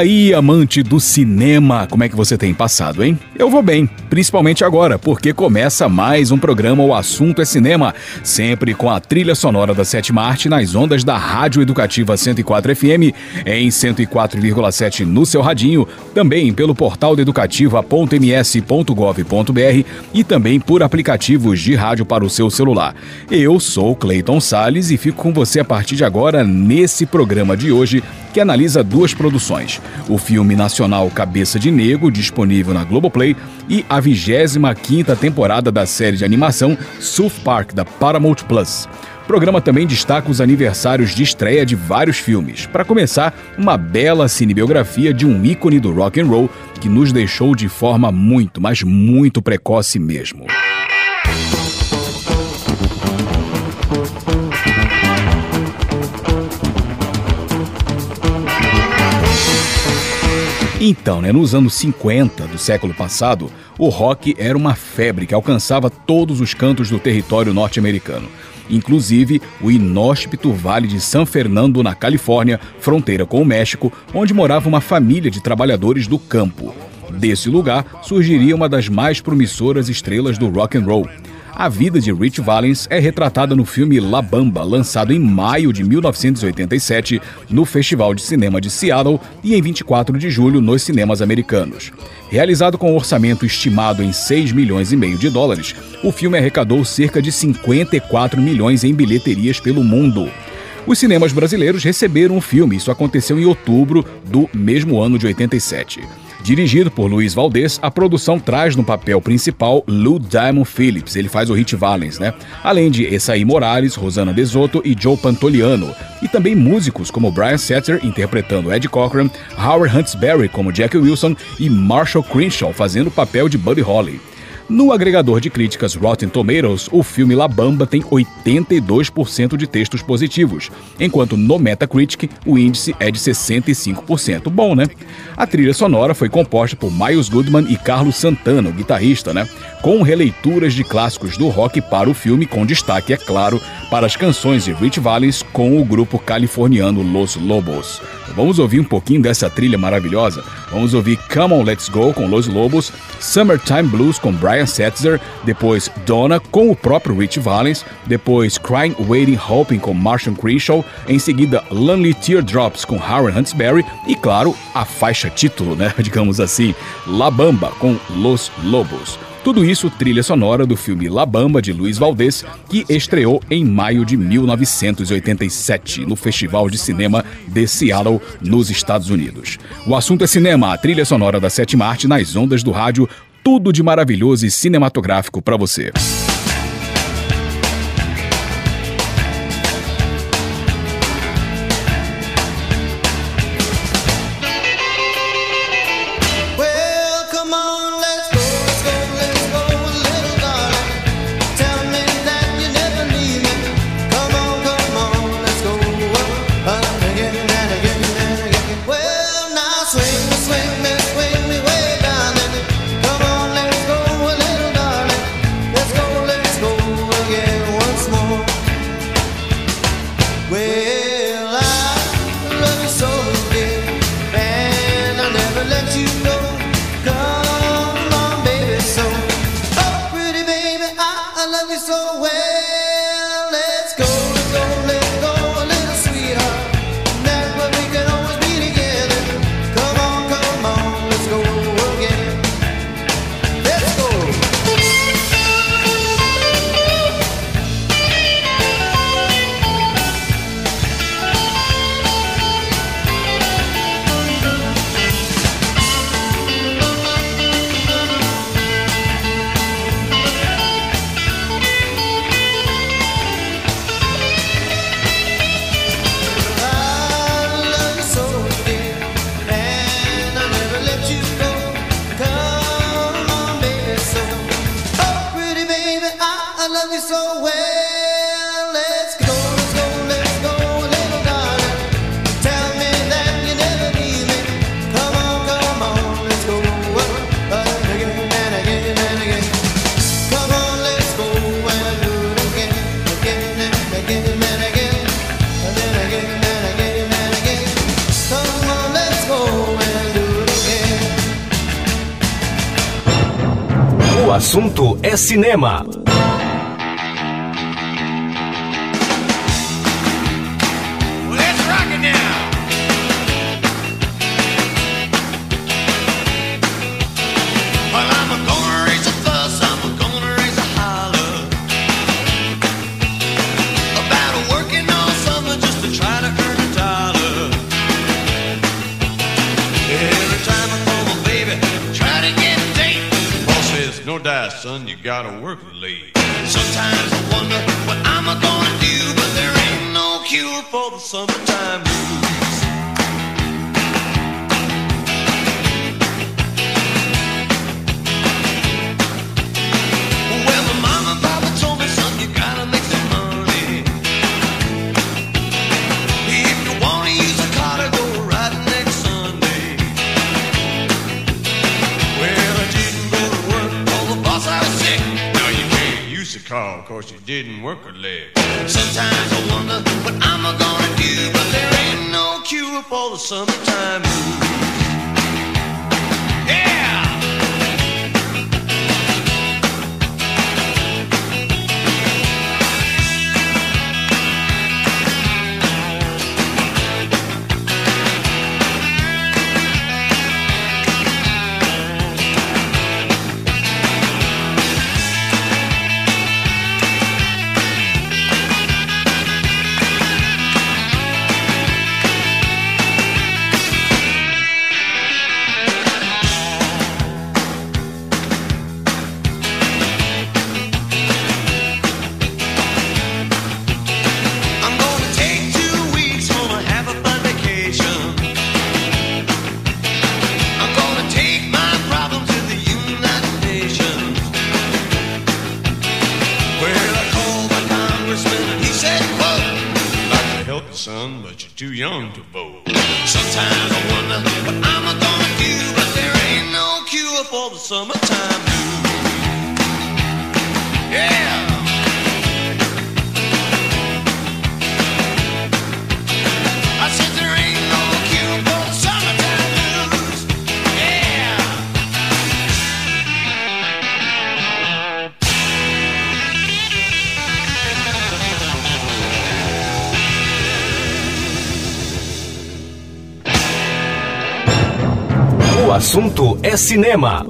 aí, amante do cinema, como é que você tem passado, hein? Eu vou bem, principalmente agora, porque começa mais um programa O Assunto é Cinema, sempre com a trilha sonora da sétima arte nas ondas da Rádio Educativa 104 FM, em 104,7 no seu radinho, também pelo portal educativa.ms.gov.br e também por aplicativos de rádio para o seu celular. Eu sou Clayton Sales e fico com você a partir de agora nesse programa de hoje que analisa duas produções: o filme nacional Cabeça de Negro, disponível na Globoplay, e a 25 temporada da série de animação South Park da Paramount Plus. O programa também destaca os aniversários de estreia de vários filmes. Para começar, uma bela cinebiografia de um ícone do rock and roll que nos deixou de forma muito, mas muito precoce mesmo. Então, né, nos anos 50 do século passado, o rock era uma febre que alcançava todos os cantos do território norte-americano, inclusive o inóspito Vale de San Fernando, na Califórnia, fronteira com o México, onde morava uma família de trabalhadores do campo. Desse lugar surgiria uma das mais promissoras estrelas do rock and roll. A vida de Rich Valens é retratada no filme La Bamba, lançado em maio de 1987 no Festival de Cinema de Seattle e em 24 de julho nos cinemas americanos. Realizado com um orçamento estimado em 6 milhões e meio de dólares, o filme arrecadou cerca de 54 milhões em bilheterias pelo mundo. Os cinemas brasileiros receberam o filme, isso aconteceu em outubro do mesmo ano de 87. Dirigido por Luiz Valdez, a produção traz no papel principal Lou Diamond Phillips, ele faz o Hit Valens, né? Além de Essaí Morales, Rosana Desotto e Joe Pantoliano. E também músicos como Brian Setzer interpretando Ed Cochran, Howard Huntsberry como Jack Wilson e Marshall Crenshaw fazendo o papel de Buddy Holly. No agregador de críticas Rotten Tomatoes, o filme La Bamba tem 82% de textos positivos, enquanto no Metacritic o índice é de 65%. Bom, né? A trilha sonora foi composta por Miles Goodman e Carlos Santana, o guitarrista, né? Com releituras de clássicos do rock para o filme, com destaque, é claro, para as canções de Rich Valens com o grupo californiano Los Lobos. Vamos ouvir um pouquinho dessa trilha maravilhosa? Vamos ouvir Come On Let's Go com Los Lobos, Summertime Blues com Brian Setzer, depois Donna com o próprio Rich Valens, depois Crying, Waiting, Hoping com Marshall Crenshaw, em seguida Lonely Teardrops com Howard Huntsberry e, claro, a faixa título, né, digamos assim, La Bamba com Los Lobos. Tudo isso trilha sonora do filme La Bamba de Luiz Valdez, que estreou em maio de 1987 no Festival de Cinema de Seattle, nos Estados Unidos. O assunto é cinema, a trilha sonora da sétima arte nas ondas do rádio, tudo de maravilhoso e cinematográfico para você. Cinema. É cinema.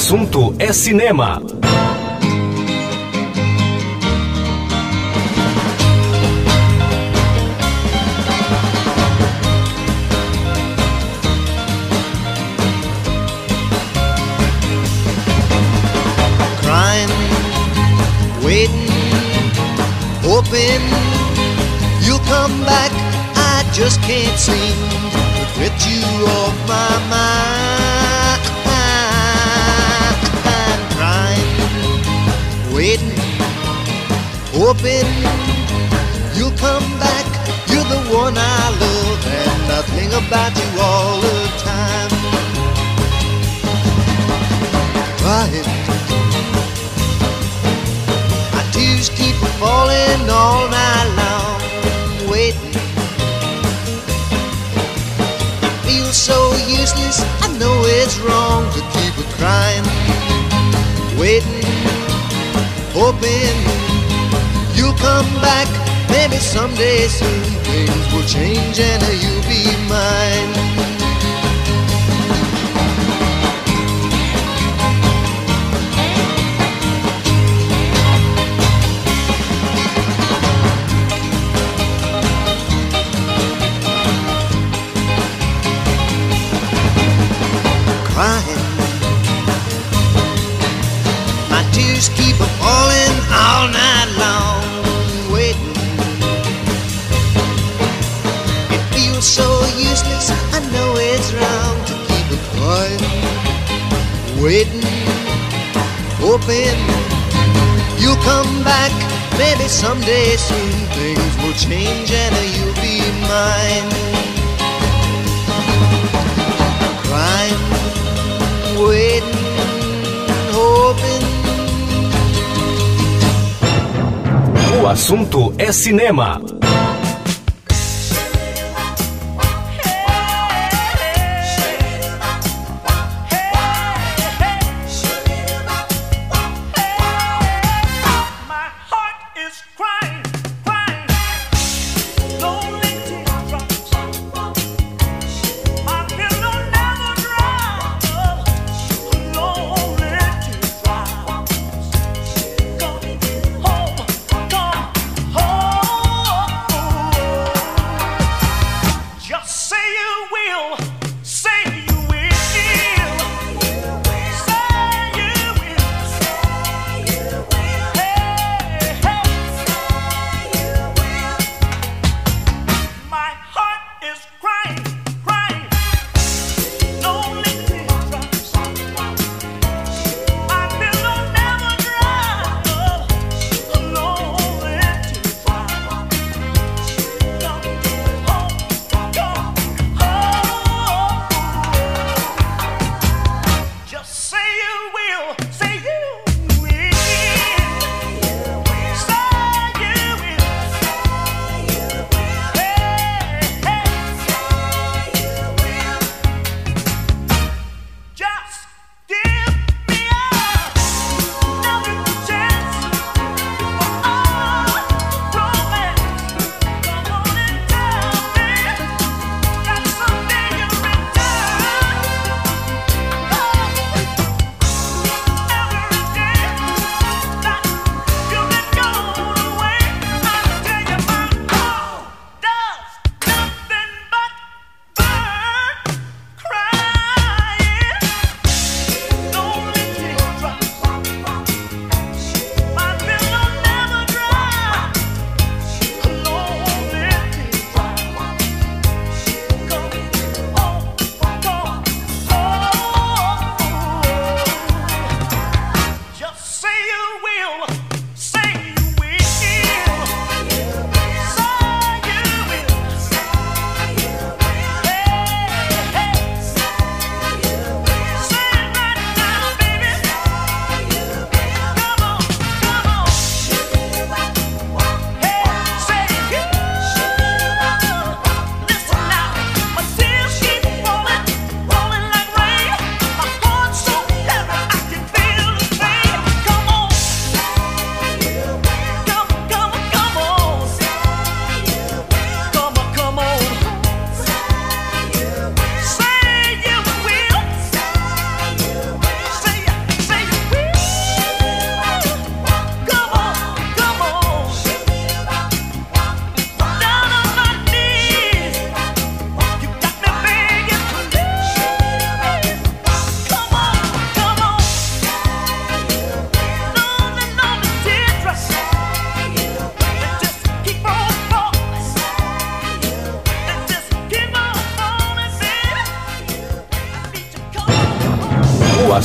Assunto é cinema. hoping you'll come back. I just can't seem hoping you'll come back. You're the one I love, and I think about you all the time. Crying. My tears keep falling all night long, waiting. It feels so useless. I know it's wrong to keep it crying, waiting, hoping come back. Maybe someday soon things will change and you'll be mine. Waiting, hoping you'll come back. Maybe someday soon things will change and you'll be mine. Crying, waiting, hoping. O assunto é cinema.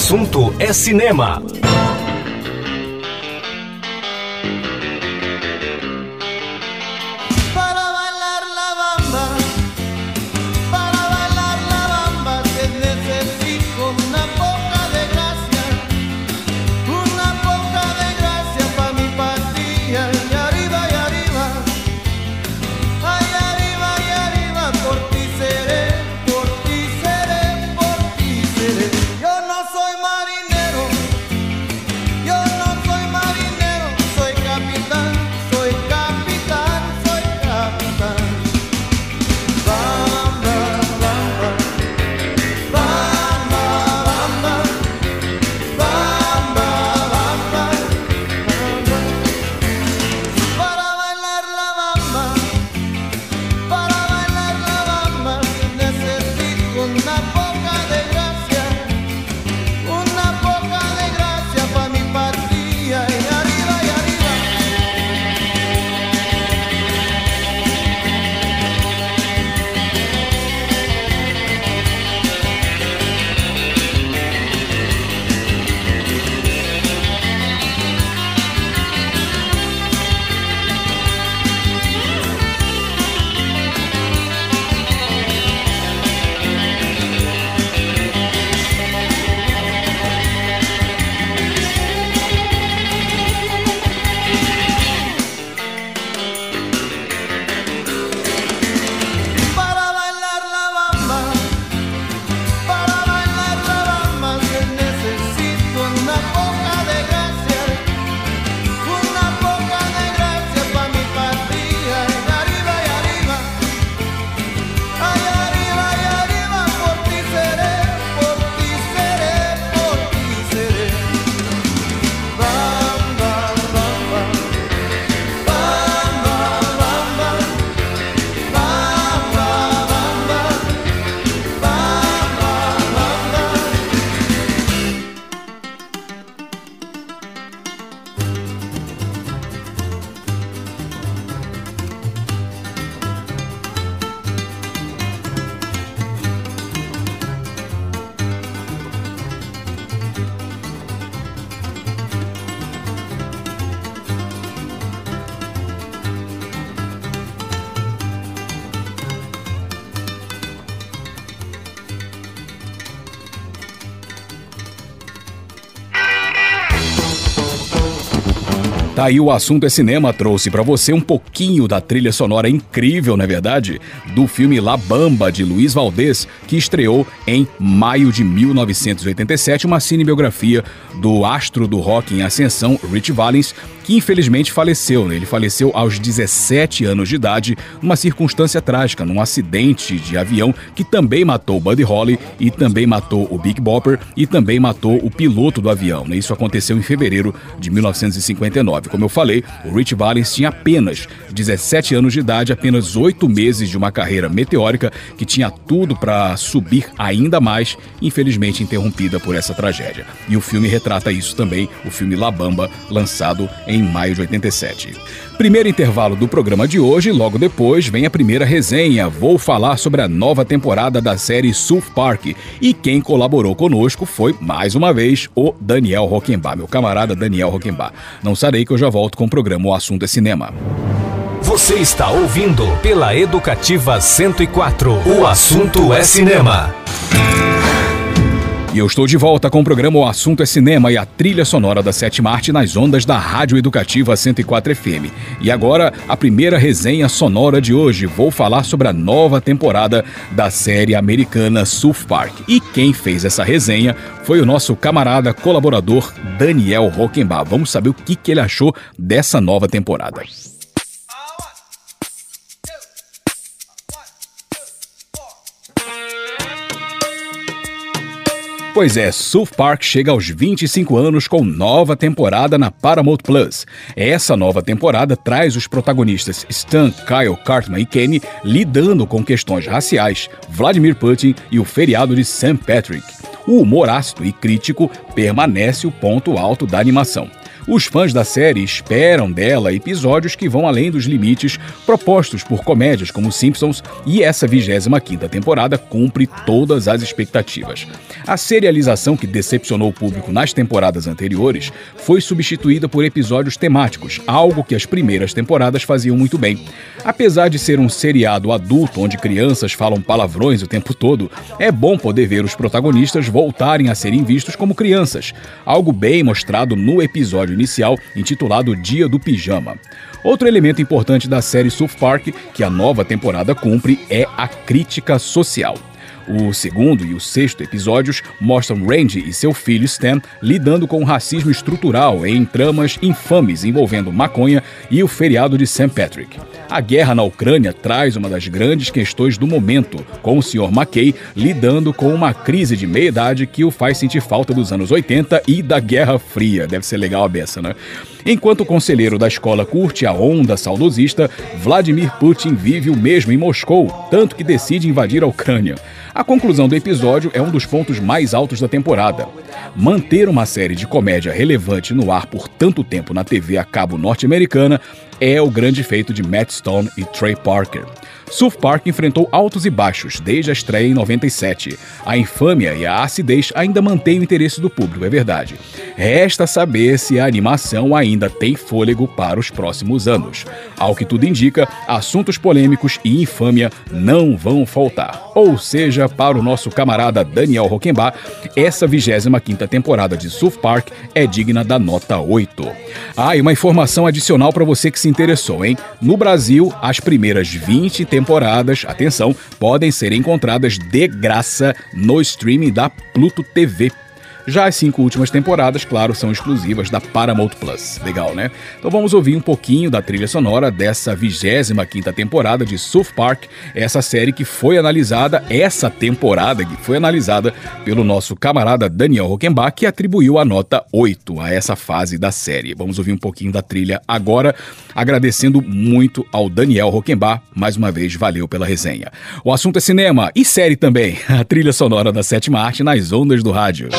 Assunto é cinema. Aí o assunto é cinema, trouxe pra você um pouquinho da trilha sonora incrível, não é verdade? Do filme La Bamba, de Luiz Valdez, que estreou em maio de 1987, uma cinebiografia do astro do rock em ascensão, Rich Valens, que infelizmente faleceu. né? Ele faleceu aos 17 anos de idade, numa circunstância trágica, num acidente de avião que também matou Buddy Holly e também matou o Big Bopper e também matou o piloto do avião. né? Isso aconteceu em fevereiro de 1959. Como eu falei, o Rich Valens tinha apenas 17 anos de idade, apenas 8 meses de uma carreira meteórica que tinha tudo para subir ainda mais, infelizmente interrompida por essa tragédia. E o filme retrata isso também, o filme La Bamba, lançado em maio de 87. Primeiro intervalo do programa de hoje, logo depois vem a primeira resenha. Vou falar sobre a nova temporada da série South Park. E quem colaborou conosco foi, mais uma vez, o Daniel Roquembar, meu camarada Daniel Roquembar. Não sarei que eu já volto com o programa O Assunto é Cinema. Você está ouvindo pela Educativa 104. O assunto é cinema. E eu estou de volta com o programa O Assunto é Cinema e a trilha sonora da Sétima Arte nas ondas da Rádio Educativa 104 FM. E agora, a primeira resenha sonora de hoje. Vou falar sobre a nova temporada da série americana South Park. E quem fez essa resenha foi o nosso camarada colaborador Daniel Rockenbach. Vamos saber o que, que ele achou dessa nova temporada. Pois é, South Park chega aos 25 anos com nova temporada na Paramount Plus. Essa nova temporada traz os protagonistas Stan, Kyle, Cartman e Kenny lidando com questões raciais, Vladimir Putin e o feriado de St. Patrick. O humor ácido e crítico permanece o ponto alto da animação. Os fãs da série esperam dela episódios que vão além dos limites propostos por comédias como Simpsons e essa 25ª temporada cumpre todas as expectativas. A serialização que decepcionou o público nas temporadas anteriores foi substituída por episódios temáticos, algo que as primeiras temporadas faziam muito bem. Apesar de ser um seriado adulto onde crianças falam palavrões o tempo todo, é bom poder ver os protagonistas voltarem a serem vistos como crianças, algo bem mostrado no episódio inicial intitulado Dia do Pijama. Outro elemento importante da série South Park que a nova temporada cumpre é a crítica social. O segundo e o sexto episódios mostram Randy e seu filho Stan lidando com o racismo estrutural em tramas infames envolvendo maconha e o feriado de St. Patrick. A guerra na Ucrânia traz uma das grandes questões do momento, com o Sr. McKay lidando com uma crise de meia-idade que o faz sentir falta dos anos 80 e da Guerra Fria. Deve ser legal a beça, né? Enquanto o conselheiro da escola curte a onda saudosista, Vladimir Putin vive o mesmo em Moscou, tanto que decide invadir a Ucrânia. A conclusão do episódio é um dos pontos mais altos da temporada. Manter uma série de comédia relevante no ar por tanto tempo na TV a cabo norte-americana é o grande feito de Matt Stone e Trey Parker. South Park enfrentou altos e baixos desde a estreia em 97. A infâmia e a acidez ainda mantêm o interesse do público, é verdade. Resta saber se a animação ainda tem fôlego para os próximos anos. Ao que tudo indica, assuntos polêmicos e infâmia não vão faltar. Ou seja, para o nosso camarada Daniel Roquembar, essa 25ª temporada de South Park é digna da nota 8. Ah, e uma informação adicional para você que se interessou, hein? No Brasil, as primeiras 20 temporadas, atenção, podem ser encontradas de graça no streaming da Pluto TV. Já as cinco últimas temporadas, claro, são exclusivas da Paramount Plus. Legal, né? Então vamos ouvir um pouquinho da trilha sonora dessa 25ª temporada de South Park, essa série que foi analisada, essa temporada que foi analisada pelo nosso camarada Daniel Rockenbach, que atribuiu a nota 8 a essa fase da série. Vamos ouvir um pouquinho da trilha agora, agradecendo muito ao Daniel Rockenbach, mais uma vez, valeu pela resenha. O assunto é cinema e série também, a trilha sonora da sétima arte nas ondas do rádio.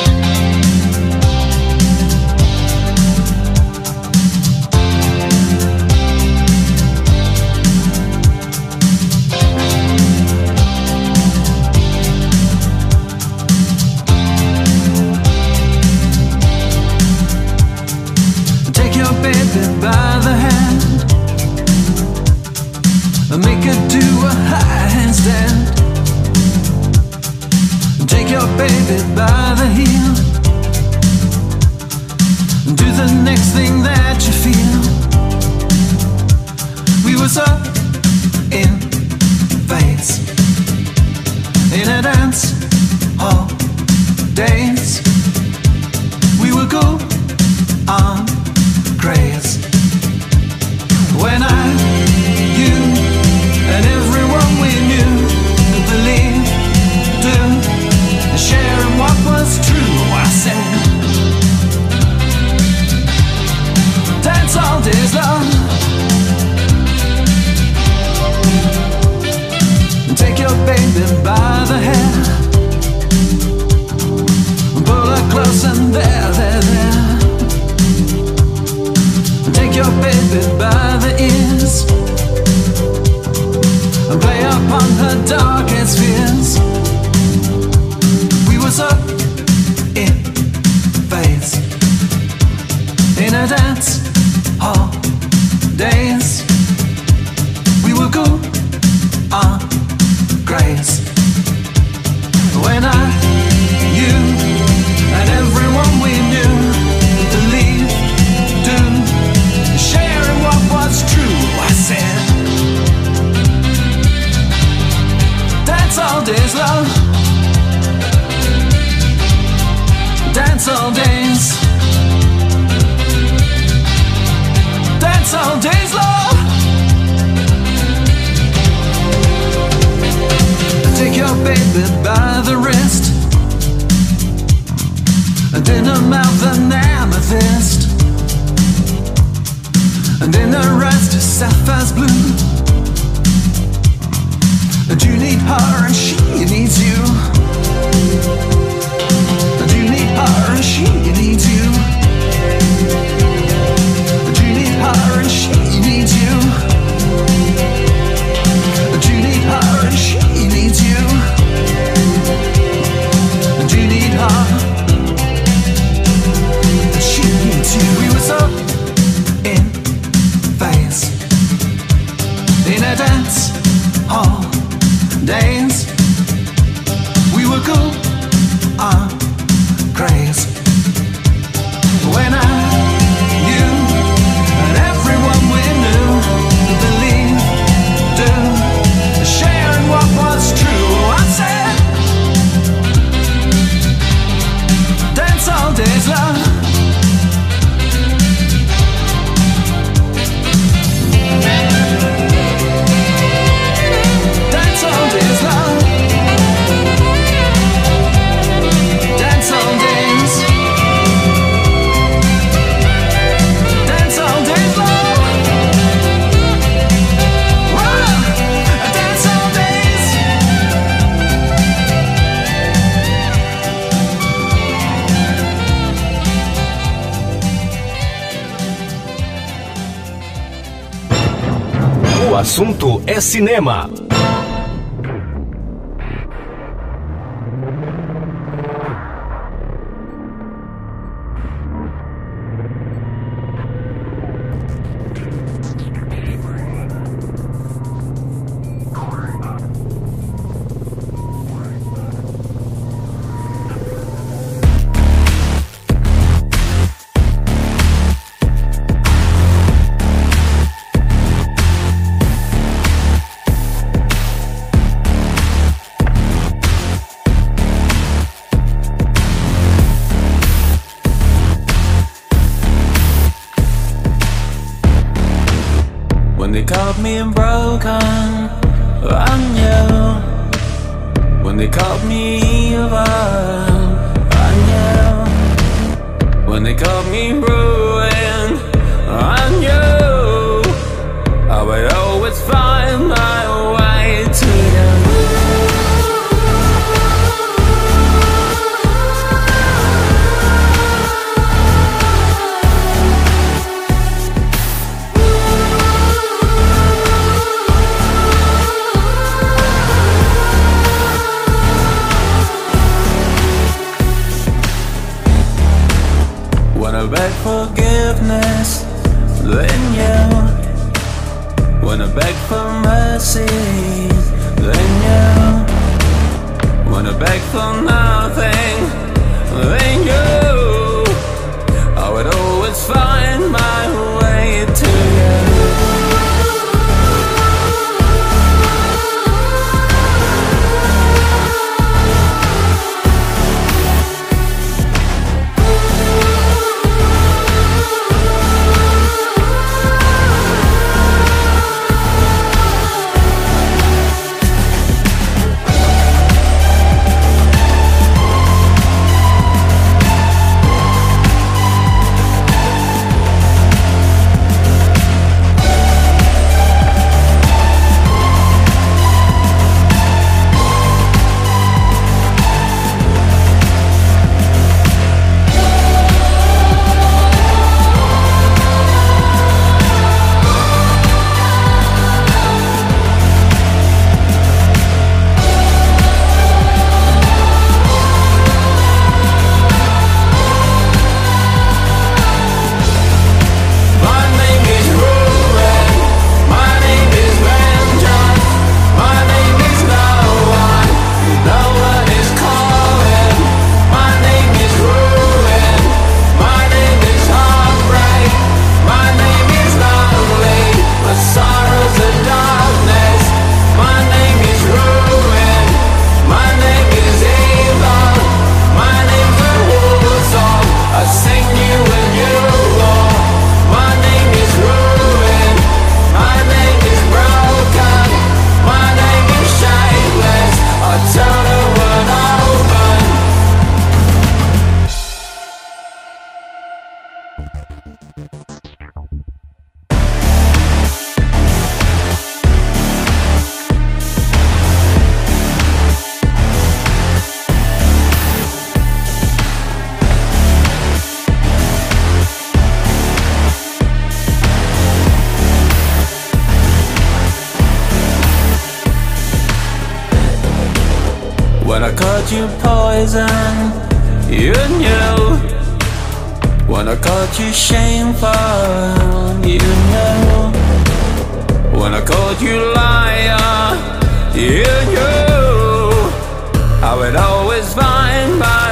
cinema. called you poison, you knew When I called you shameful, you knew When I called you liar, you knew I would always find my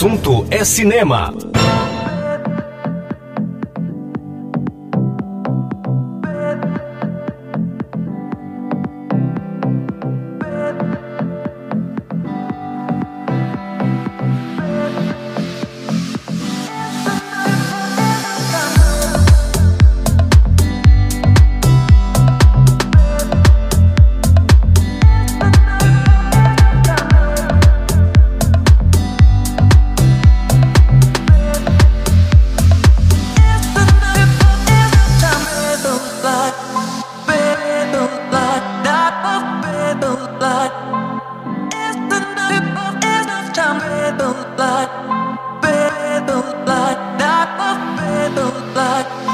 assunto é cinema. O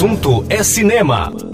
assunto é cinema.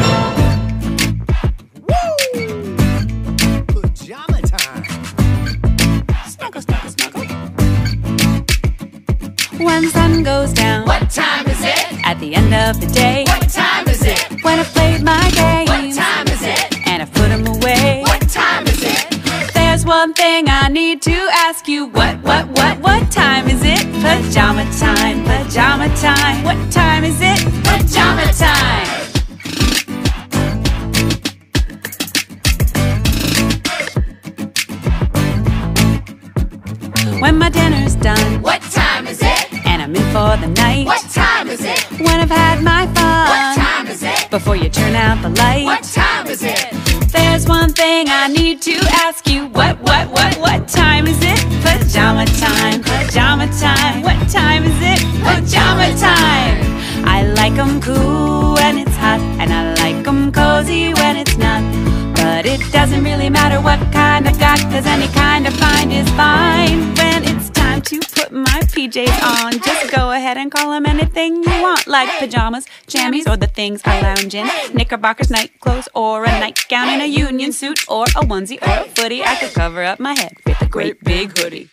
Really matter what kind I got, cause any kind I find is fine. When it's time to put my PJs on, just go ahead and call 'em anything you want, like pajamas, jammies, or the things I lounge in. Knickerbockers, night clothes, or a nightgown in a union suit, or a onesie or a footie. I could cover up my head with a great big hoodie.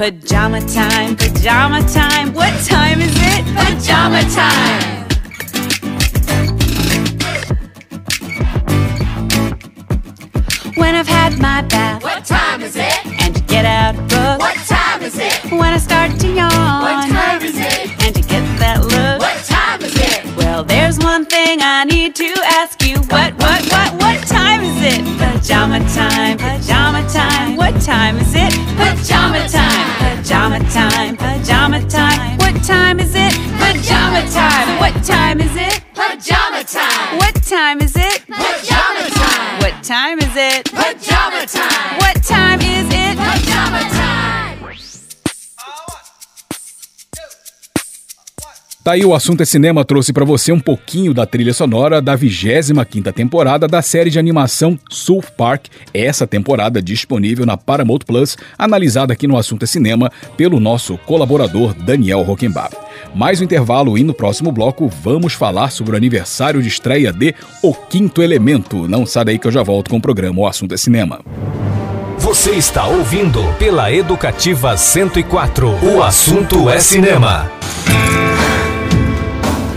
Pajama time, pajama time. What time is it? Pajama time. When I've had my bath What time is it? and to get out of book. What time is it? When I start to yawn What time is it? and to get that look. What time is it? Well, there's one thing I need to ask you. What, what, what, what time is it? Pajama time, pajama time. What time is it? Pajama time, pajama time, pajama time. What time is it? Pajama time. What time is it? Pajama time. What time is it? Pajama time. What time is it? Pajama time. What time is it? Pajama time. Tá aí o assunto é cinema trouxe pra você um pouquinho da trilha sonora da 25ª temporada da série de animação South Park, essa temporada disponível na Paramount Plus, analisada aqui no assunto é cinema pelo nosso colaborador Daniel Rockenbach. Mais um intervalo e no próximo bloco vamos falar sobre o aniversário de estreia de O Quinto Elemento. Não sai daí que eu já volto com o programa O Assunto é Cinema. Você está ouvindo pela Educativa 104. O assunto é cinema.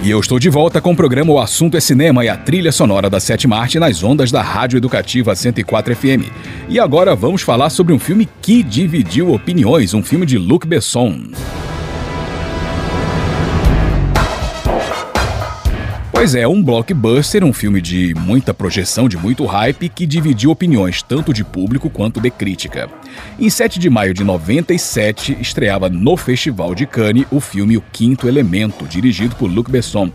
E eu estou de volta com o programa O Assunto é Cinema e a trilha sonora da sétima arte nas ondas da Rádio Educativa 104 FM. E agora vamos falar sobre um filme que dividiu opiniões, um filme de Luc Besson. Pois é, um blockbuster, um filme de muita projeção, de muito hype, que dividiu opiniões tanto de público quanto de crítica. Em 7 de maio de 97, estreava no Festival de Cannes o filme O Quinto Elemento, dirigido por Luc Besson.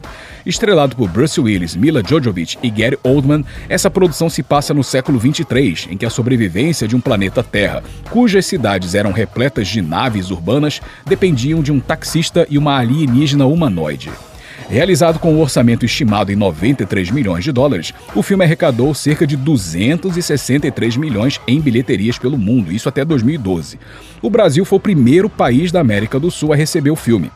Estrelado por Bruce Willis, Mila Jovovich e Gary Oldman, essa produção se passa no século 23, em que a sobrevivência de um planeta Terra, cujas cidades eram repletas de naves urbanas, dependiam de um taxista e uma alienígena humanoide. Realizado com um orçamento estimado em 93 milhões de dólares, o filme arrecadou cerca de 263 milhões em bilheterias pelo mundo, isso até 2012. O Brasil foi o primeiro país da América do Sul a receber o filme.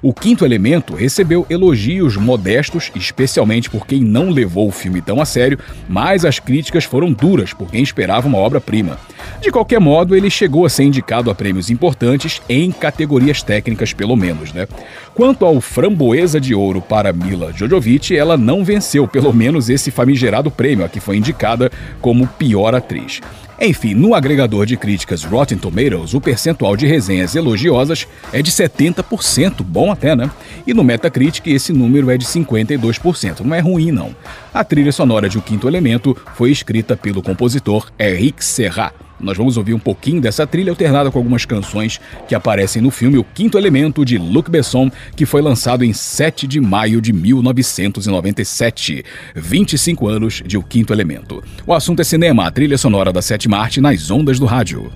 O Quinto Elemento recebeu elogios modestos, especialmente por quem não levou o filme tão a sério, mas as críticas foram duras por quem esperava uma obra-prima. De qualquer modo, ele chegou a ser indicado a prêmios importantes em categorias técnicas, pelo menos, né? Quanto ao Framboesa de Ouro para Mila Jovovich, ela não venceu pelo menos esse famigerado prêmio, a que foi indicada como pior atriz. Enfim, no agregador de críticas Rotten Tomatoes, o percentual de resenhas elogiosas é de 70%, bom até, né? E no Metacritic esse número é de 52%, não é ruim não. A trilha sonora de O Quinto Elemento foi escrita pelo compositor Eric Serra. Nós vamos ouvir um pouquinho dessa trilha alternada com algumas canções que aparecem no filme O Quinto Elemento de Luc Besson, que foi lançado em 7 de maio de 1997. 25 anos de O Quinto Elemento. O assunto é cinema, a trilha sonora da sétima arte nas ondas do rádio.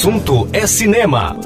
Assunto é cinema.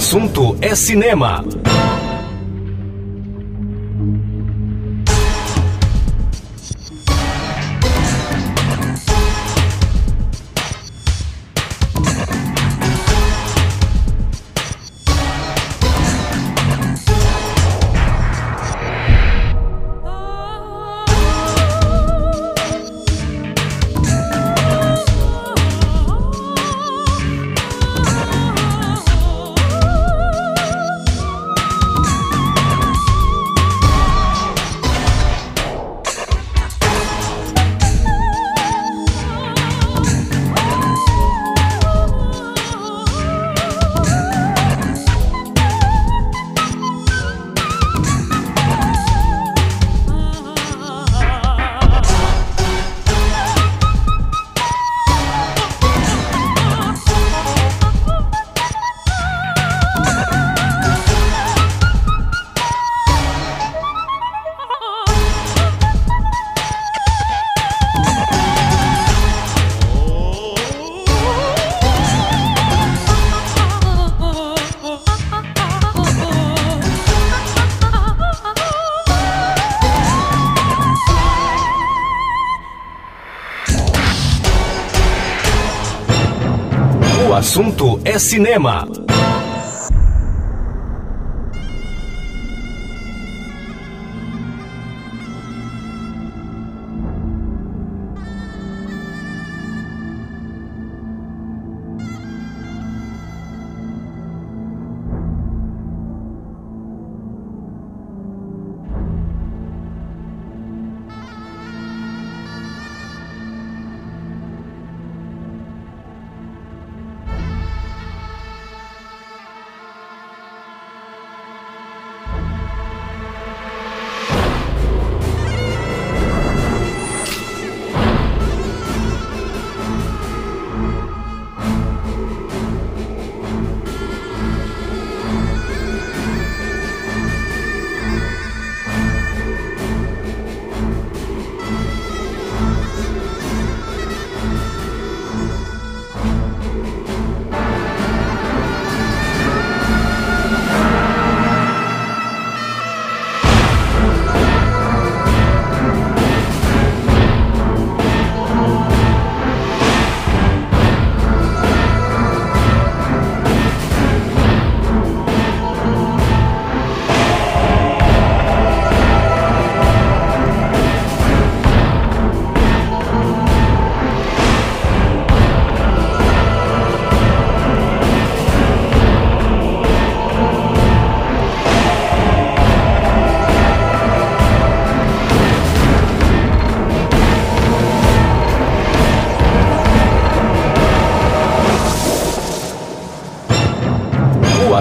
Assunto é cinema. Cinema.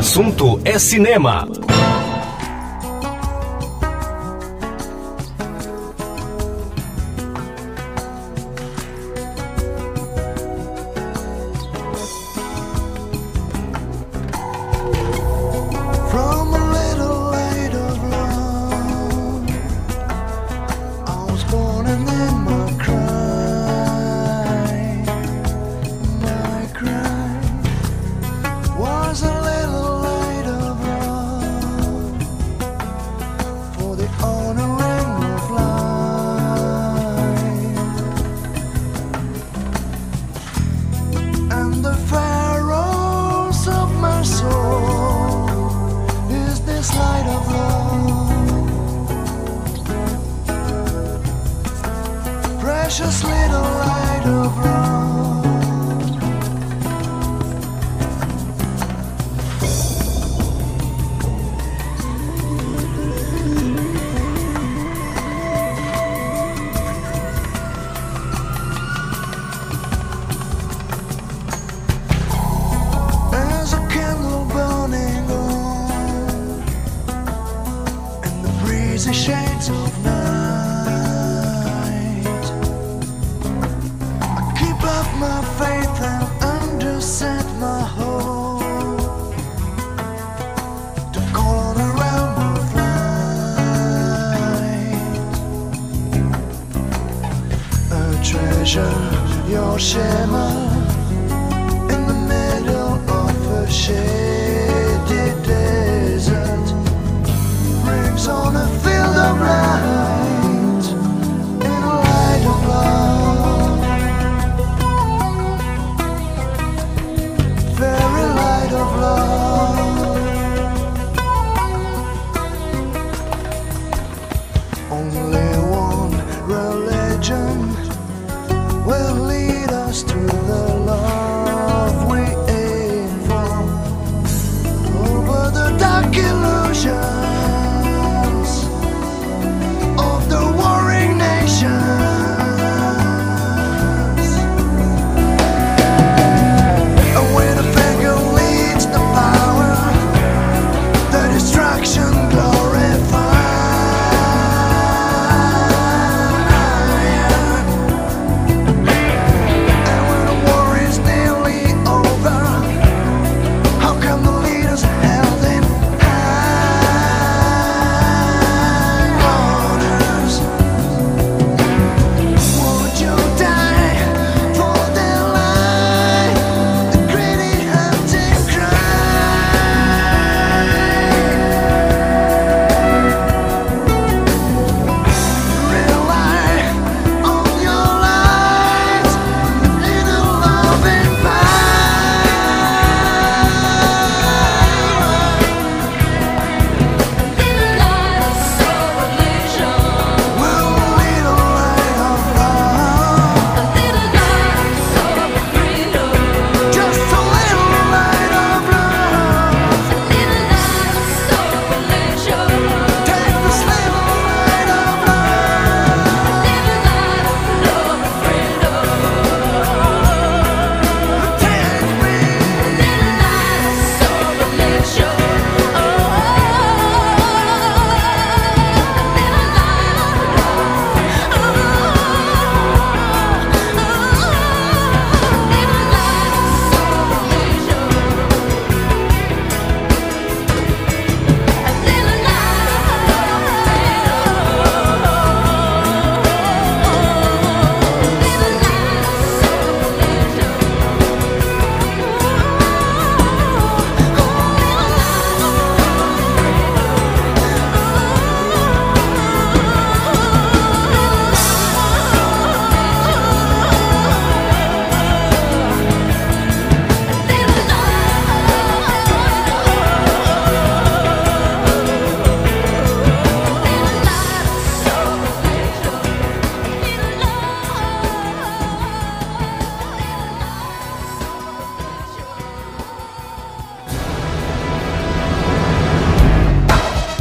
Assunto é cinema.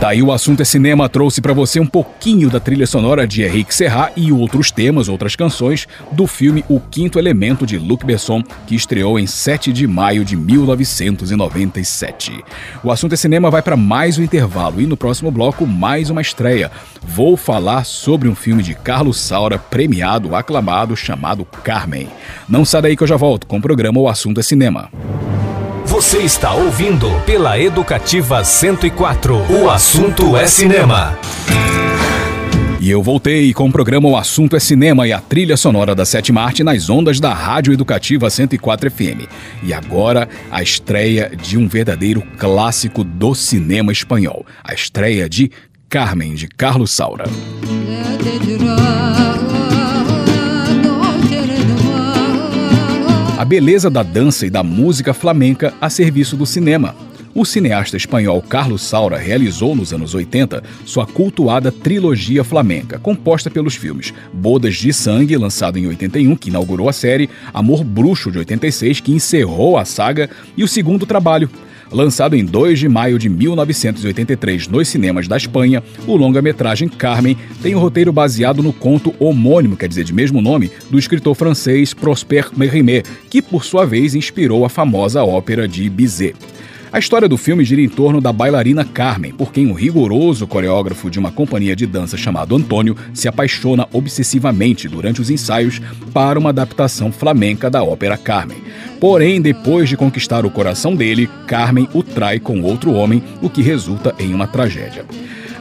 Aí o assunto é cinema trouxe pra você um pouquinho da trilha sonora de Henrique Serra e outros temas, outras canções do filme O Quinto Elemento de Luc Besson, que estreou em 7 de maio de 1997. O assunto é cinema vai para mais um intervalo e no próximo bloco mais uma estreia. Vou falar sobre um filme de Carlos Saura premiado, aclamado, chamado Carmen. Não sai daí que eu já volto com o programa O Assunto é Cinema. Você está ouvindo pela Educativa 104. O assunto é cinema. E eu voltei com o programa O Assunto é Cinema e a trilha sonora da Sétima Arte nas ondas da Rádio Educativa 104 FM. E agora, a estreia de um verdadeiro clássico do cinema espanhol. A estreia de Carmen, de Carlos Saura. Beleza da dança e da música flamenca a serviço do cinema. O cineasta espanhol Carlos Saura realizou nos anos 80 sua cultuada trilogia flamenca, composta pelos filmes Bodas de Sangue, lançado em 81, que inaugurou a série, Amor Bruxo, de 86, que encerrou a saga, e o segundo trabalho, Lançado em 2 de maio de 1983 nos cinemas da Espanha, o longa-metragem Carmen tem um roteiro baseado no conto homônimo, quer dizer, de mesmo nome, do escritor francês Prosper Mérimée, que por sua vez inspirou a famosa ópera de Bizet. A história do filme gira em torno da bailarina Carmen, por quem um rigoroso coreógrafo de uma companhia de dança chamado Antônio se apaixona obsessivamente durante os ensaios para uma adaptação flamenca da ópera Carmen. Porém, depois de conquistar o coração dele, Carmen o trai com outro homem, o que resulta em uma tragédia.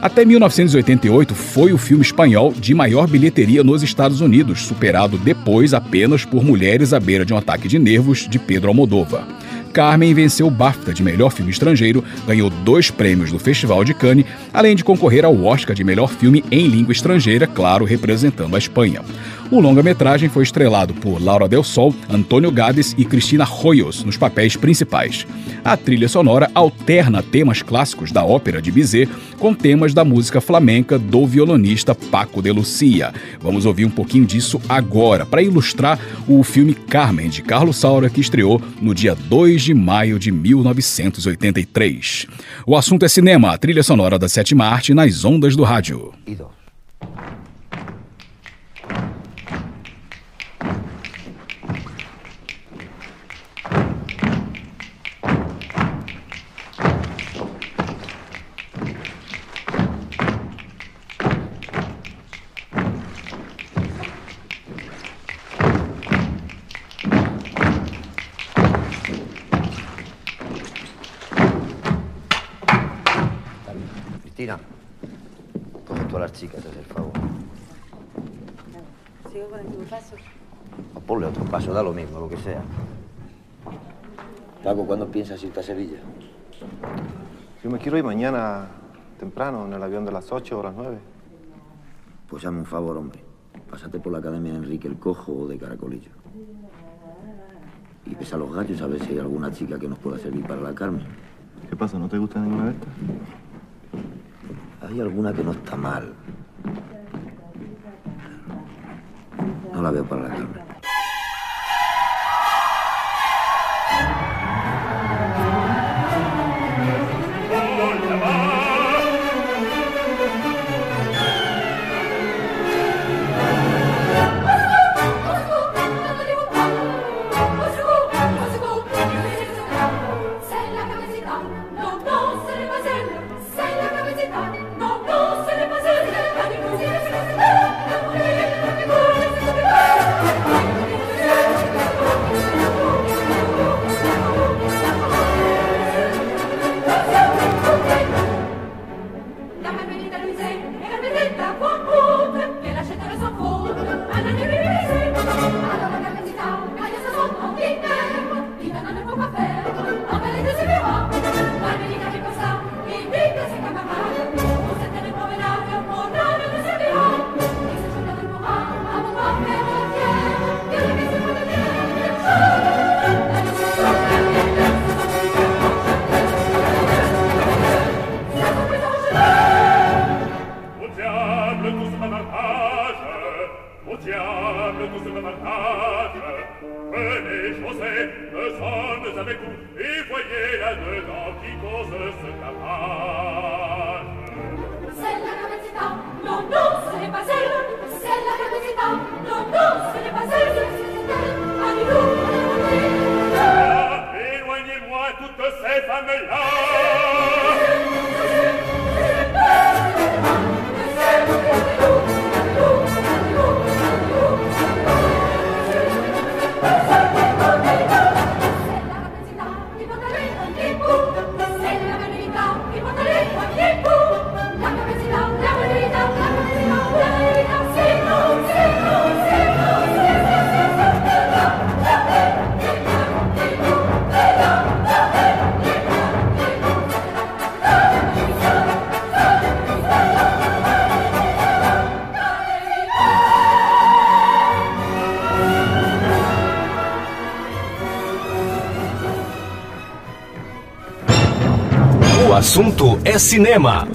Até 1988 foi o filme espanhol de maior bilheteria nos Estados Unidos, superado depois apenas por Mulheres à beira de um ataque de nervos de Pedro Almodóvar. Carmen venceu o BAFTA de melhor filme estrangeiro, ganhou dois prêmios do Festival de Cannes, além de concorrer ao Oscar de melhor filme em língua estrangeira, claro, representando a Espanha. O longa-metragem foi estrelado por Laura Del Sol, Antônio Gades e Cristina Royos nos papéis principais. A trilha sonora alterna temas clássicos da ópera de Bizet com temas da música flamenca do violonista Paco de Lucia. Vamos ouvir um pouquinho disso agora, para ilustrar o filme Carmen, de Carlos Saura, que estreou no dia 2 de maio de 1983. O assunto é cinema, a trilha sonora da sétima arte nas ondas do rádio. Coge tú a las chicas, haz el favor. Sigo con el mismo paso. O ponle otro paso, da lo mismo, lo que sea. Paco, ¿cuándo piensas irte a Sevilla? Yo me quiero ir mañana temprano en el avión de las 8 o las 9. Pues hazme un favor, hombre. Pásate por la academia de Enrique el Cojo o de Caracolillo. Y ves a los gallos a ver si hay alguna chica que nos pueda servir para la Carmen. ¿Qué pasa? ¿No te gusta ninguna de estas? Hay alguna que no está mal. No la veo para la Carmen. Assunto é cinema.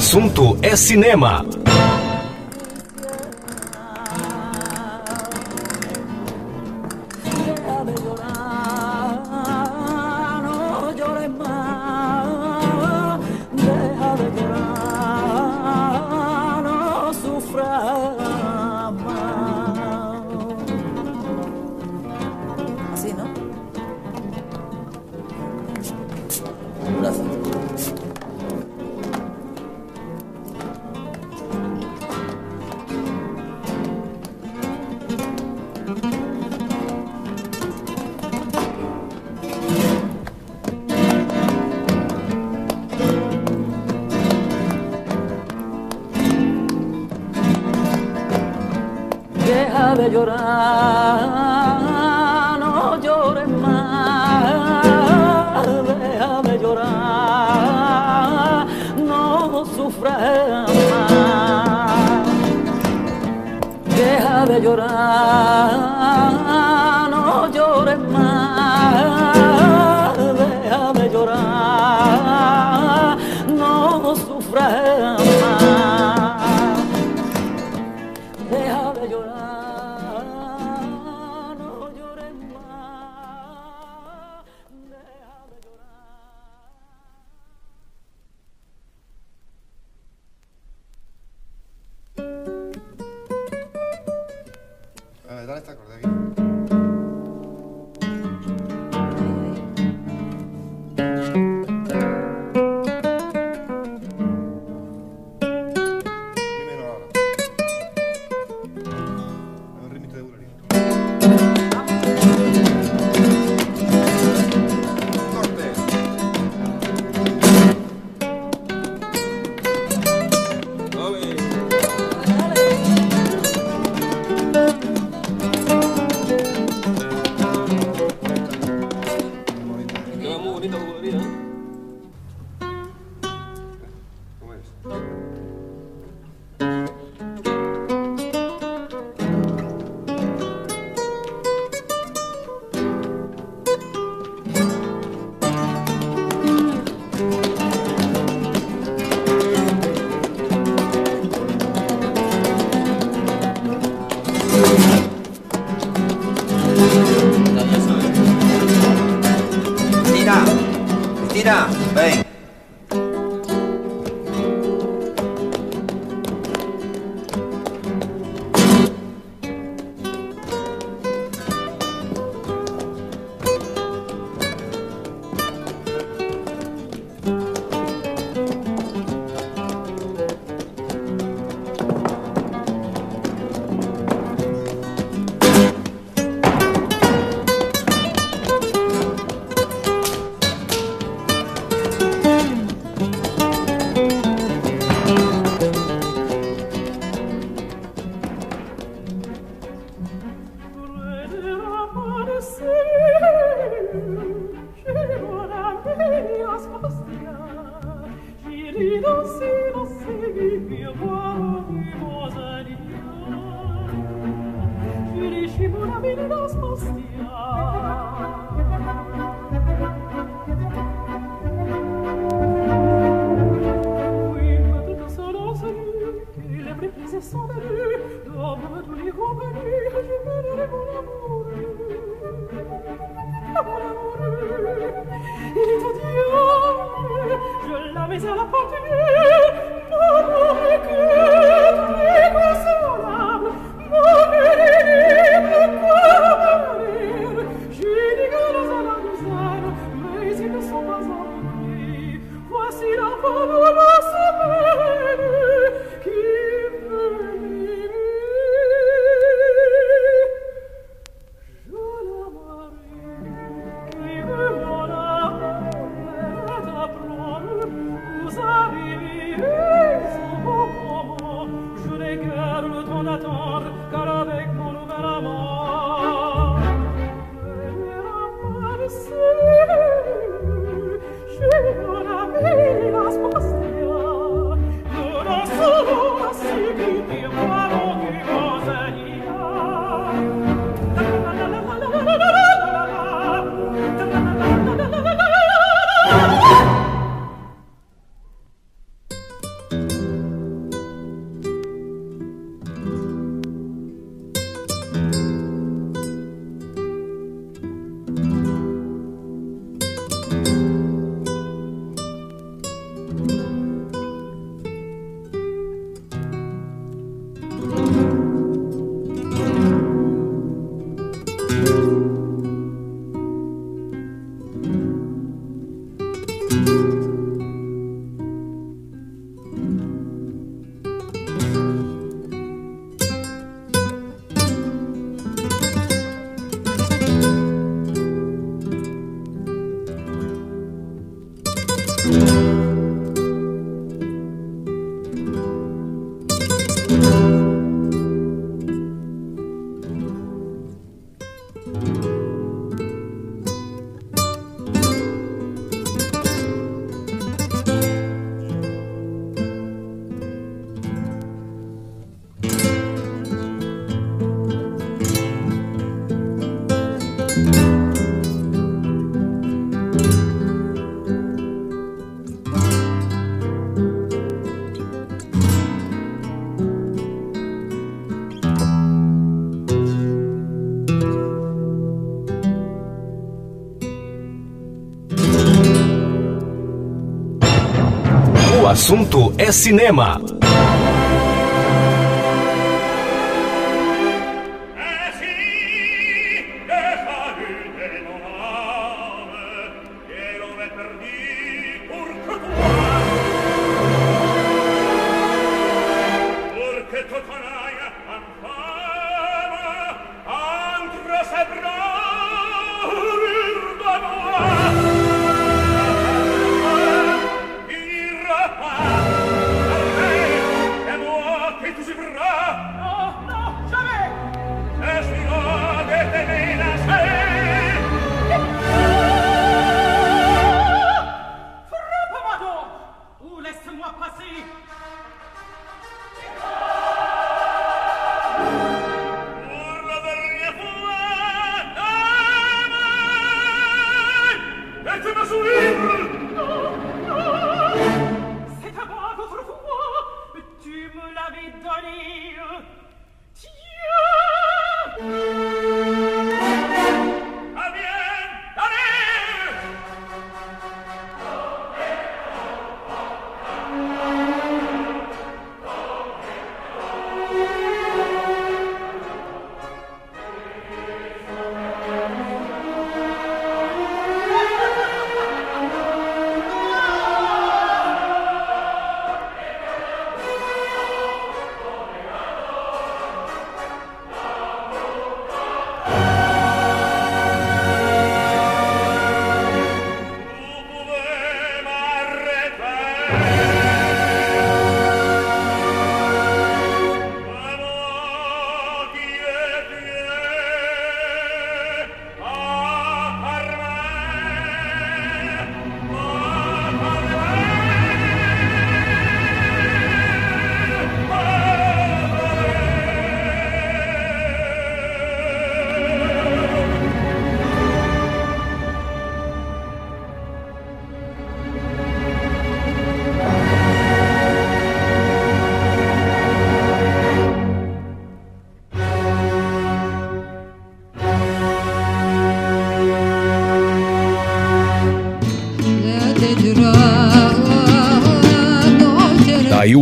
Assunto é cinema. Assunto é cinema.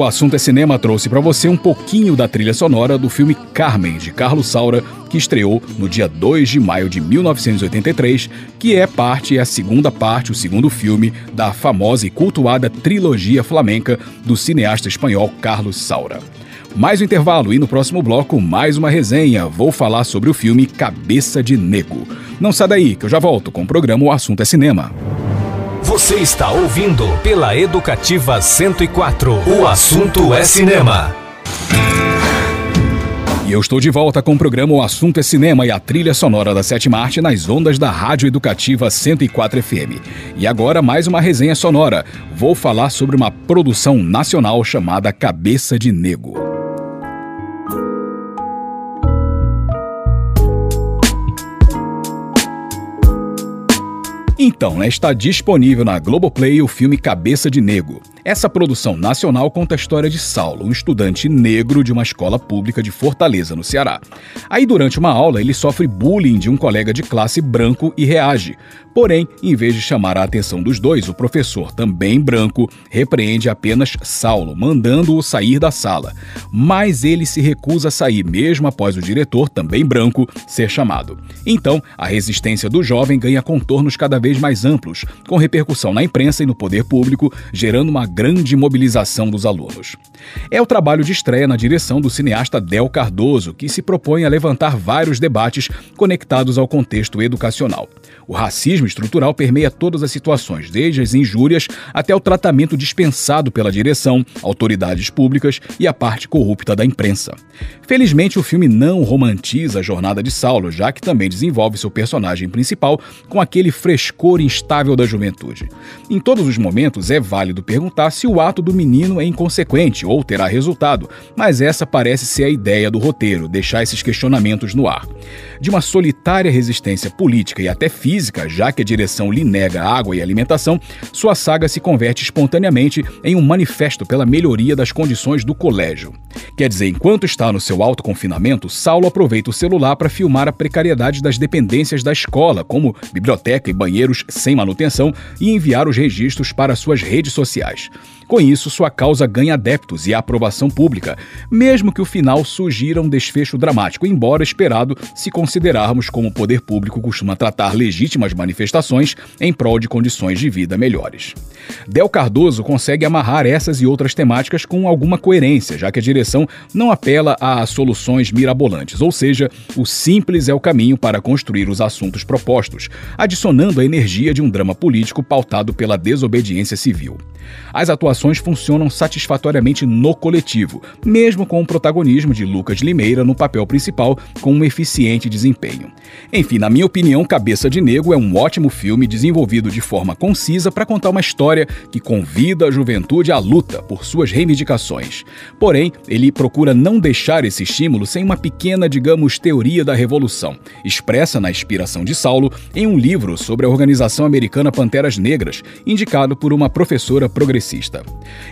Assunto é cinema trouxe para você um pouquinho da trilha sonora do filme Carmen, de Carlos Saura, que estreou no dia 2 de maio de 1983, que é parte e a segunda parte, o segundo filme da famosa e cultuada trilogia flamenca do cineasta espanhol Carlos Saura. Mais um intervalo e no próximo bloco mais uma resenha. Vou falar sobre o filme Cabeça de Nego. Não sai daí que eu já volto com o programa O Assunto é Cinema. Você está ouvindo pela Educativa 104. O assunto é cinema. E eu estou de volta com o programa O Assunto é Cinema e a trilha sonora da Sétima Arte nas ondas da Rádio Educativa 104 FM. E agora mais uma resenha sonora. Vou falar sobre uma produção nacional chamada Cabeça de Nego. Então, né, está disponível na Globoplay o filme Cabeça de Nego. Essa produção nacional conta a história de Saulo, um estudante negro de uma escola pública de Fortaleza, no Ceará. Aí, durante uma aula, ele sofre bullying de um colega de classe branco e reage. Porém, em vez de chamar a atenção dos dois, o professor, também branco, repreende apenas Saulo, mandando-o sair da sala. Mas ele se recusa a sair, mesmo após o diretor, também branco, ser chamado. Então, a resistência do jovem ganha contornos cada vez mais amplos, com repercussão na imprensa e no poder público, gerando uma grande mobilização dos alunos. É o trabalho de estreia na direção do cineasta Del Cardoso, que se propõe a levantar vários debates conectados ao contexto educacional. O racismo estrutural permeia todas as situações, desde as injúrias até o tratamento dispensado pela direção, autoridades públicas e a parte corrupta da imprensa. Felizmente, o filme não romantiza a jornada de Saulo, já que também desenvolve seu personagem principal com aquele frescor instável da juventude. Em todos os momentos, é válido perguntar se o ato do menino é inconsequente ou terá resultado, mas essa parece ser a ideia do roteiro, deixar esses questionamentos no ar. De uma solitária resistência política e até física, já que a direção lhe nega água e alimentação, sua saga se converte espontaneamente em um manifesto pela melhoria das condições do colégio. Quer dizer, enquanto está no seu autoconfinamento, Saulo aproveita o celular para filmar a precariedade das dependências da escola, como biblioteca e banheiro dinheiros sem manutenção e enviar os registros para suas redes sociais. English. Com isso, sua causa ganha adeptos e aprovação pública, mesmo que o final sugira um desfecho dramático, embora esperado se considerarmos como o poder público costuma tratar legítimas manifestações em prol de condições de vida melhores. Del Cardoso consegue amarrar essas e outras temáticas com alguma coerência, já que a direção não apela a soluções mirabolantes, ou seja, o simples é o caminho para construir os assuntos propostos, adicionando a energia de um drama político pautado pela desobediência civil. As atuações funcionam satisfatoriamente no coletivo, mesmo com o protagonismo de Lucas Limeira no papel principal, com um eficiente desempenho. Enfim, na minha opinião, Cabeça de Negro é um ótimo filme desenvolvido de forma concisa para contar uma história que convida a juventude à luta por suas reivindicações. Porém, ele procura não deixar esse estímulo sem uma pequena, digamos, teoria da revolução, expressa na inspiração de Saulo em um livro sobre a organização americana Panteras Negras, indicado por uma professora progressista.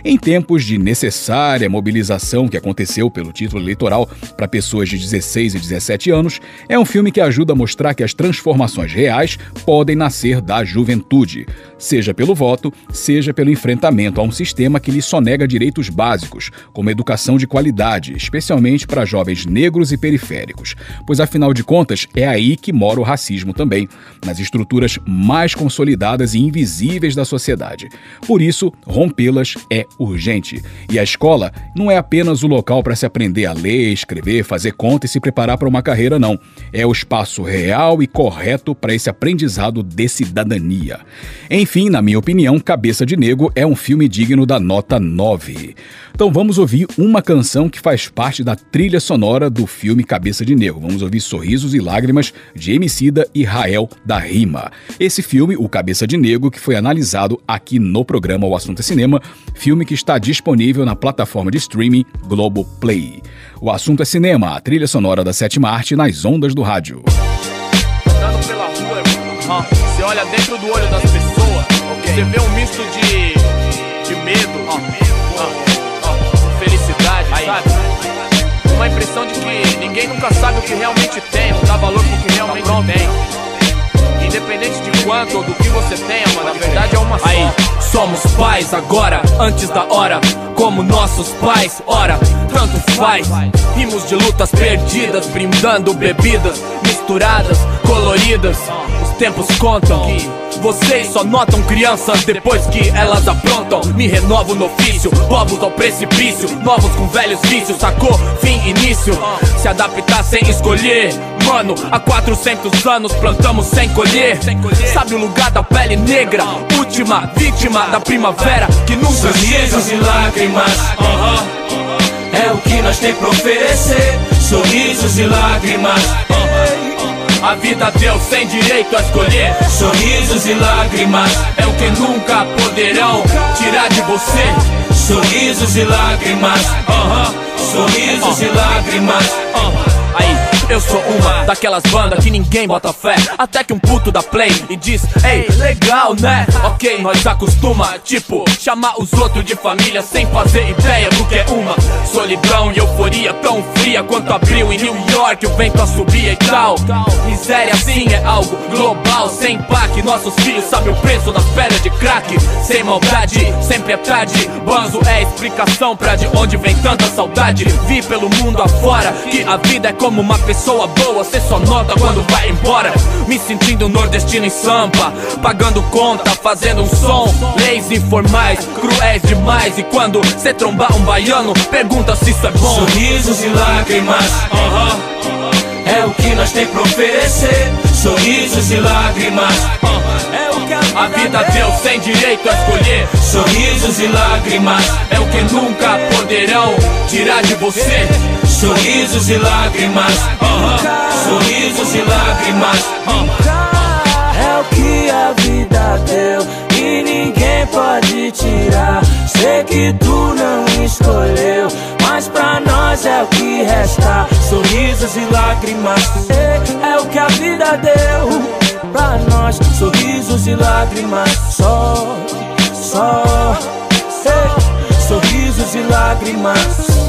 Em tempos de necessária mobilização que aconteceu pelo título eleitoral para pessoas de 16 e 17 anos, é um filme que ajuda a mostrar que as transformações reais podem nascer da juventude, seja pelo voto, seja pelo enfrentamento a um sistema que lhe sonega direitos básicos, como educação de qualidade, especialmente para jovens negros e periféricos, pois afinal de contas é aí que mora o racismo também, nas estruturas mais consolidadas e invisíveis da sociedade. Por isso, rompê-las é urgente. E a escola não é apenas o local para se aprender a ler, escrever, fazer conta e se preparar para uma carreira, não. É o espaço real e correto para esse aprendizado de cidadania. Enfim, na minha opinião, Cabeça de Negro é um filme digno da nota 9. Então vamos ouvir uma canção que faz parte da trilha sonora do filme Cabeça de Negro. Vamos ouvir Sorrisos e Lágrimas de Emicida e Rael da Rima. Esse filme, O Cabeça de Negro, que foi analisado aqui no programa O Assunto é Cinema, filme que está disponível na plataforma de streaming Globoplay. O Assunto é Cinema, a trilha sonora da sétima arte nas ondas do rádio. Andando pela rua, você olha dentro do olho das pessoas, você vê um misto de, de medo, ó, ó, felicidade, sabe? Uma impressão de que ninguém nunca sabe o que realmente tem, não dá valor pro que realmente tem. Independente de quanto ou do que você tenha, mano, na verdade é uma só. Aí, somos pais agora, antes da hora, como nossos pais, ora, tanto faz. Rimos de lutas perdidas, brindando bebidas misturadas, coloridas. Os tempos contam que vocês só notam crianças depois que elas aprontam. Me renovo no ofício, povos ao precipício, novos com velhos vícios, sacou? Fim, início. Se adaptar sem escolher. Mano, há 400 anos plantamos sem colher. Sabe o lugar da pele negra? Última vítima da primavera que nunca Sorrisos e lágrimas, aham. É o que nós tem pra oferecer. Sorrisos e lágrimas, A vida deu sem direito a escolher. sorrisos e lágrimas, É o que nunca poderão tirar de você. sorrisos e lágrimas, Aham. sorrisos e lágrimas. Aí, eu sou uma daquelas bandas que ninguém bota fé. Até que um puto da play e diz: Ei, legal, né? Ok, nós acostuma, tipo, chamar os outros de família sem fazer ideia do que é uma solidão e euforia tão fria quanto abril em New York. O vento assobia e tal. Miséria assim é algo global, sem impacto. Nossos filhos sabem o preço das pedras de crack. Sem maldade, sempre é tarde. Banzo é explicação pra de onde vem tanta saudade. Vi pelo mundo afora que a vida é como uma pessoa boa, cê só nota quando vai embora. Me sentindo nordestino em sampa, pagando conta, fazendo um som. Leis informais, cruéis demais. E quando cê trombar um baiano, pergunta se isso é bom. Sorrisos e lágrimas, Aham. é o que nós tem pra oferecer. Sorrisos e lágrimas, É o que a vida deu sem direito a escolher. sorrisos e lágrimas, É o que nunca poderão tirar de você. Sorrisos e lágrimas, sorrisos e lágrimas. É o que a vida deu e ninguém pode tirar. Sei que tu não escolheu, mas pra nós é o que resta. Sorrisos e lágrimas, é, é o que a vida deu. Pra nós, sorrisos e lágrimas, só, só. Sorrisos e lágrimas,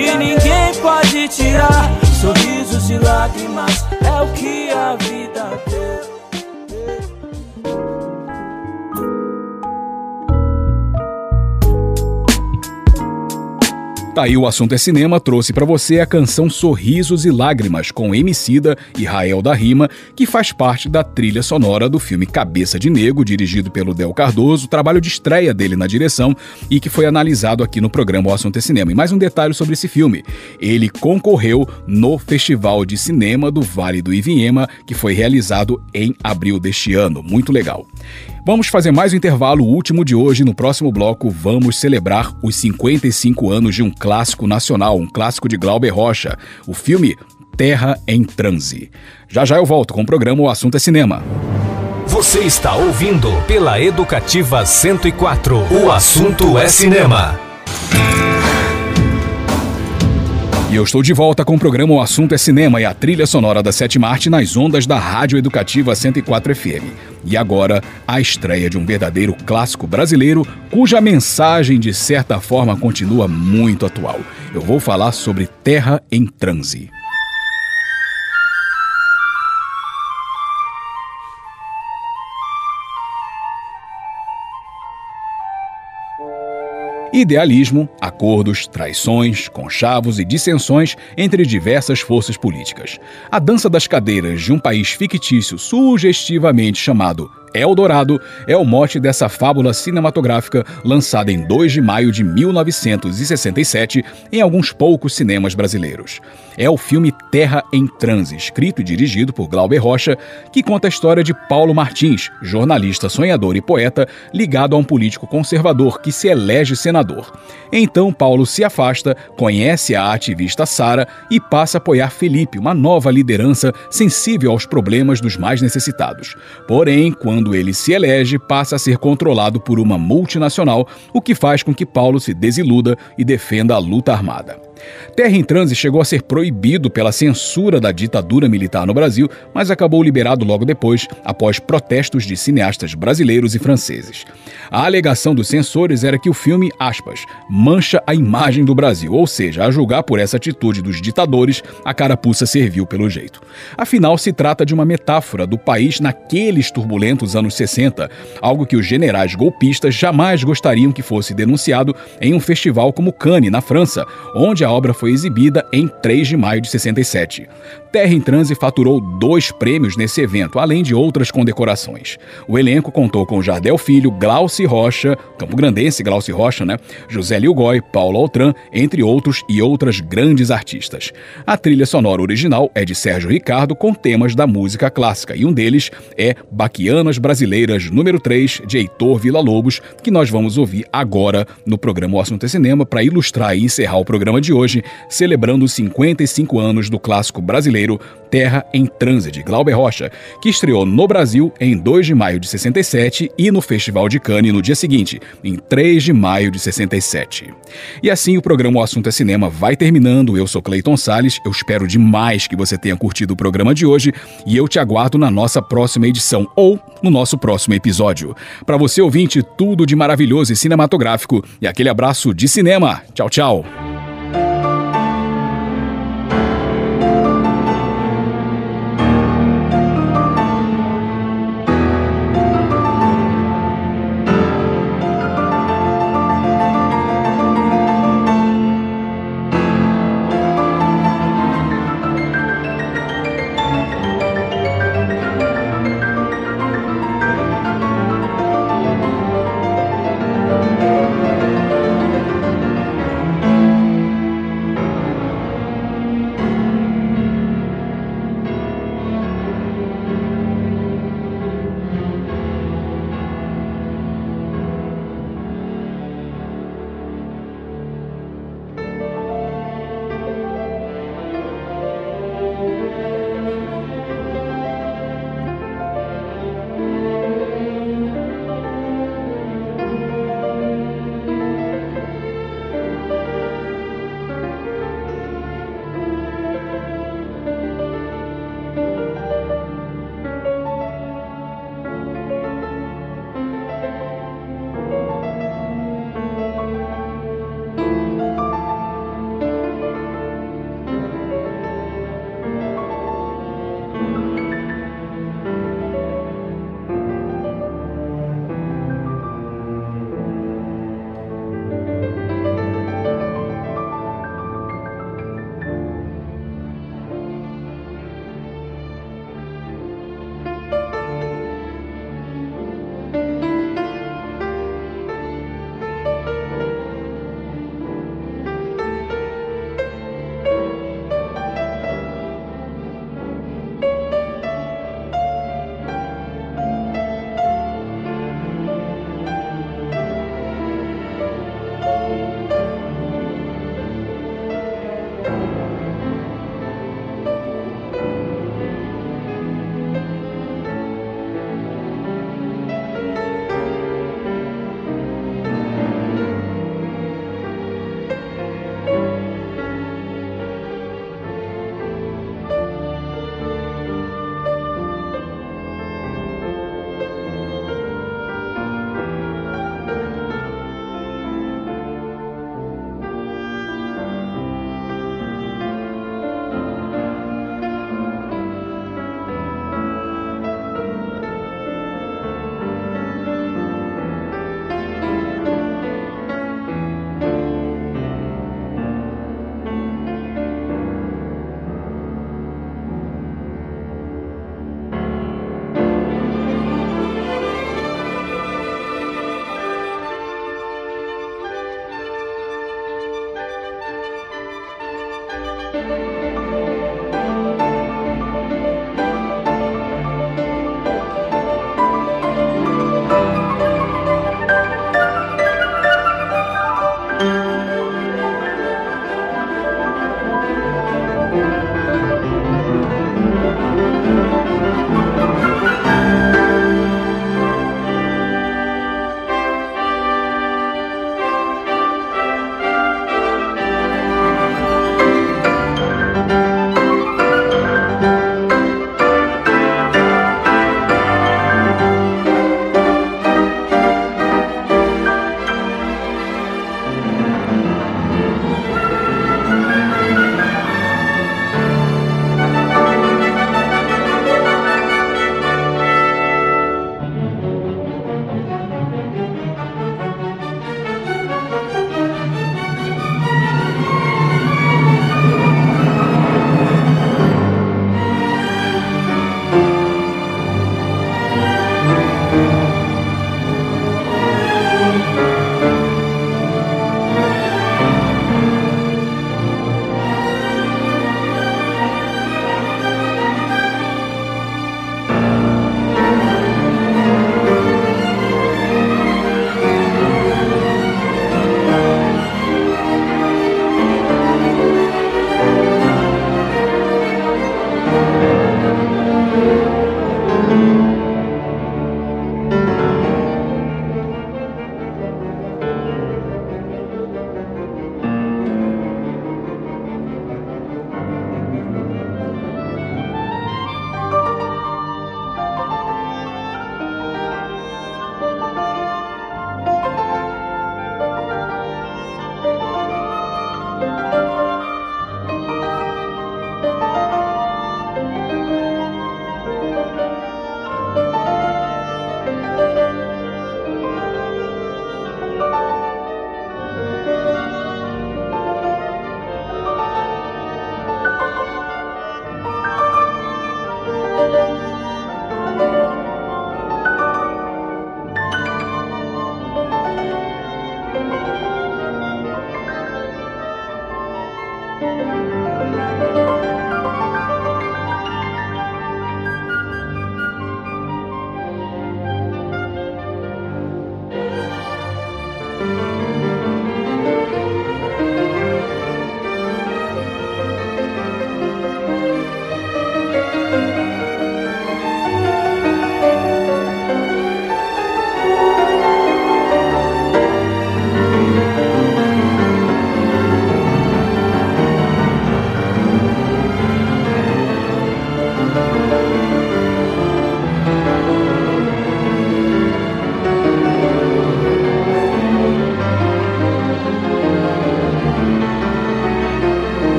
e ninguém pode tirar. Sorrisos e lágrimas, é o que a vida deu. Tá aí o assunto é cinema, trouxe pra você a canção Sorrisos e Lágrimas com Emicida e Rael da Rima, que faz parte da trilha sonora do filme Cabeça de Negro, dirigido pelo Del Cardoso, trabalho de estreia dele na direção e que foi analisado aqui no programa O Assunto é Cinema. E mais um detalhe sobre esse filme: ele concorreu no Festival de Cinema do Vale do Ivinhema, que foi realizado em abril deste ano. Muito legal. Vamos fazer mais um intervalo, o último de hoje. No próximo bloco, vamos celebrar os 55 anos de um clássico nacional, um clássico de Glauber Rocha, o filme Terra em Transe. Já já eu volto com o programa O Assunto é Cinema. Você está ouvindo pela Educativa 104. O assunto é cinema. E eu estou de volta com o programa O Assunto é Cinema e a trilha sonora da Sete Marte nas ondas da Rádio Educativa 104 FM. E agora, a estreia de um verdadeiro clássico brasileiro cuja mensagem, de certa forma, continua muito atual. Eu vou falar sobre Terra em Transe. Idealismo, acordos, traições, conchavos e dissensões entre diversas forças políticas. A dança das cadeiras de um país fictício sugestivamente chamado Eldorado é o mote dessa fábula cinematográfica lançada em 2 de maio de 1967 em alguns poucos cinemas brasileiros. É o filme Terra em Transe, escrito e dirigido por Glauber Rocha, que conta a história de Paulo Martins, jornalista sonhador e poeta ligado a um político conservador que se elege senador. Então Paulo se afasta, conhece a ativista Sara e passa a apoiar Felipe, uma nova liderança sensível aos problemas dos mais necessitados. Porém, quando ele se elege, passa a ser controlado por uma multinacional, o que faz com que Paulo se desiluda e defenda a luta armada. Terra em Transe chegou a ser proibido pela censura da ditadura militar no Brasil, mas acabou liberado logo depois, após protestos de cineastas brasileiros e franceses. A alegação dos censores era que o filme, aspas, mancha a imagem do Brasil, ou seja, a julgar por essa atitude dos ditadores, a carapuça serviu pelo jeito. Afinal, se trata de uma metáfora do país naqueles turbulentos anos 60, algo que os generais golpistas jamais gostariam que fosse denunciado em um festival como Cannes, na França, onde a obra foi exibida em 3 de maio de 67. Terra em Transe faturou dois prêmios nesse evento, além de outras condecorações. O elenco contou com Jardel Filho, Glauci Rocha, Campo Grandense Glauci Rocha, né? José Lilgói, Paulo Altran, entre outros e outras grandes artistas. A trilha sonora original é de Sérgio Ricardo com temas da música clássica, e um deles é Baquianas Brasileiras número 3, de Heitor Villa-Lobos, que nós vamos ouvir agora no programa O Assunto é Cinema para ilustrar e encerrar o programa de hoje, celebrando os 55 anos do clássico brasileiro Terra em Transe, de Glauber Rocha, que estreou no Brasil em 2 de maio de 67 e no Festival de Cannes no dia seguinte, em 3 de maio de 67. E assim o programa O Assunto é Cinema vai terminando. Eu sou Cleiton Sales, eu espero demais que você tenha curtido o programa de hoje e eu te aguardo na nossa próxima edição ou no nosso próximo episódio. Para você ouvinte, tudo de maravilhoso e cinematográfico e aquele abraço de cinema. Tchau, tchau.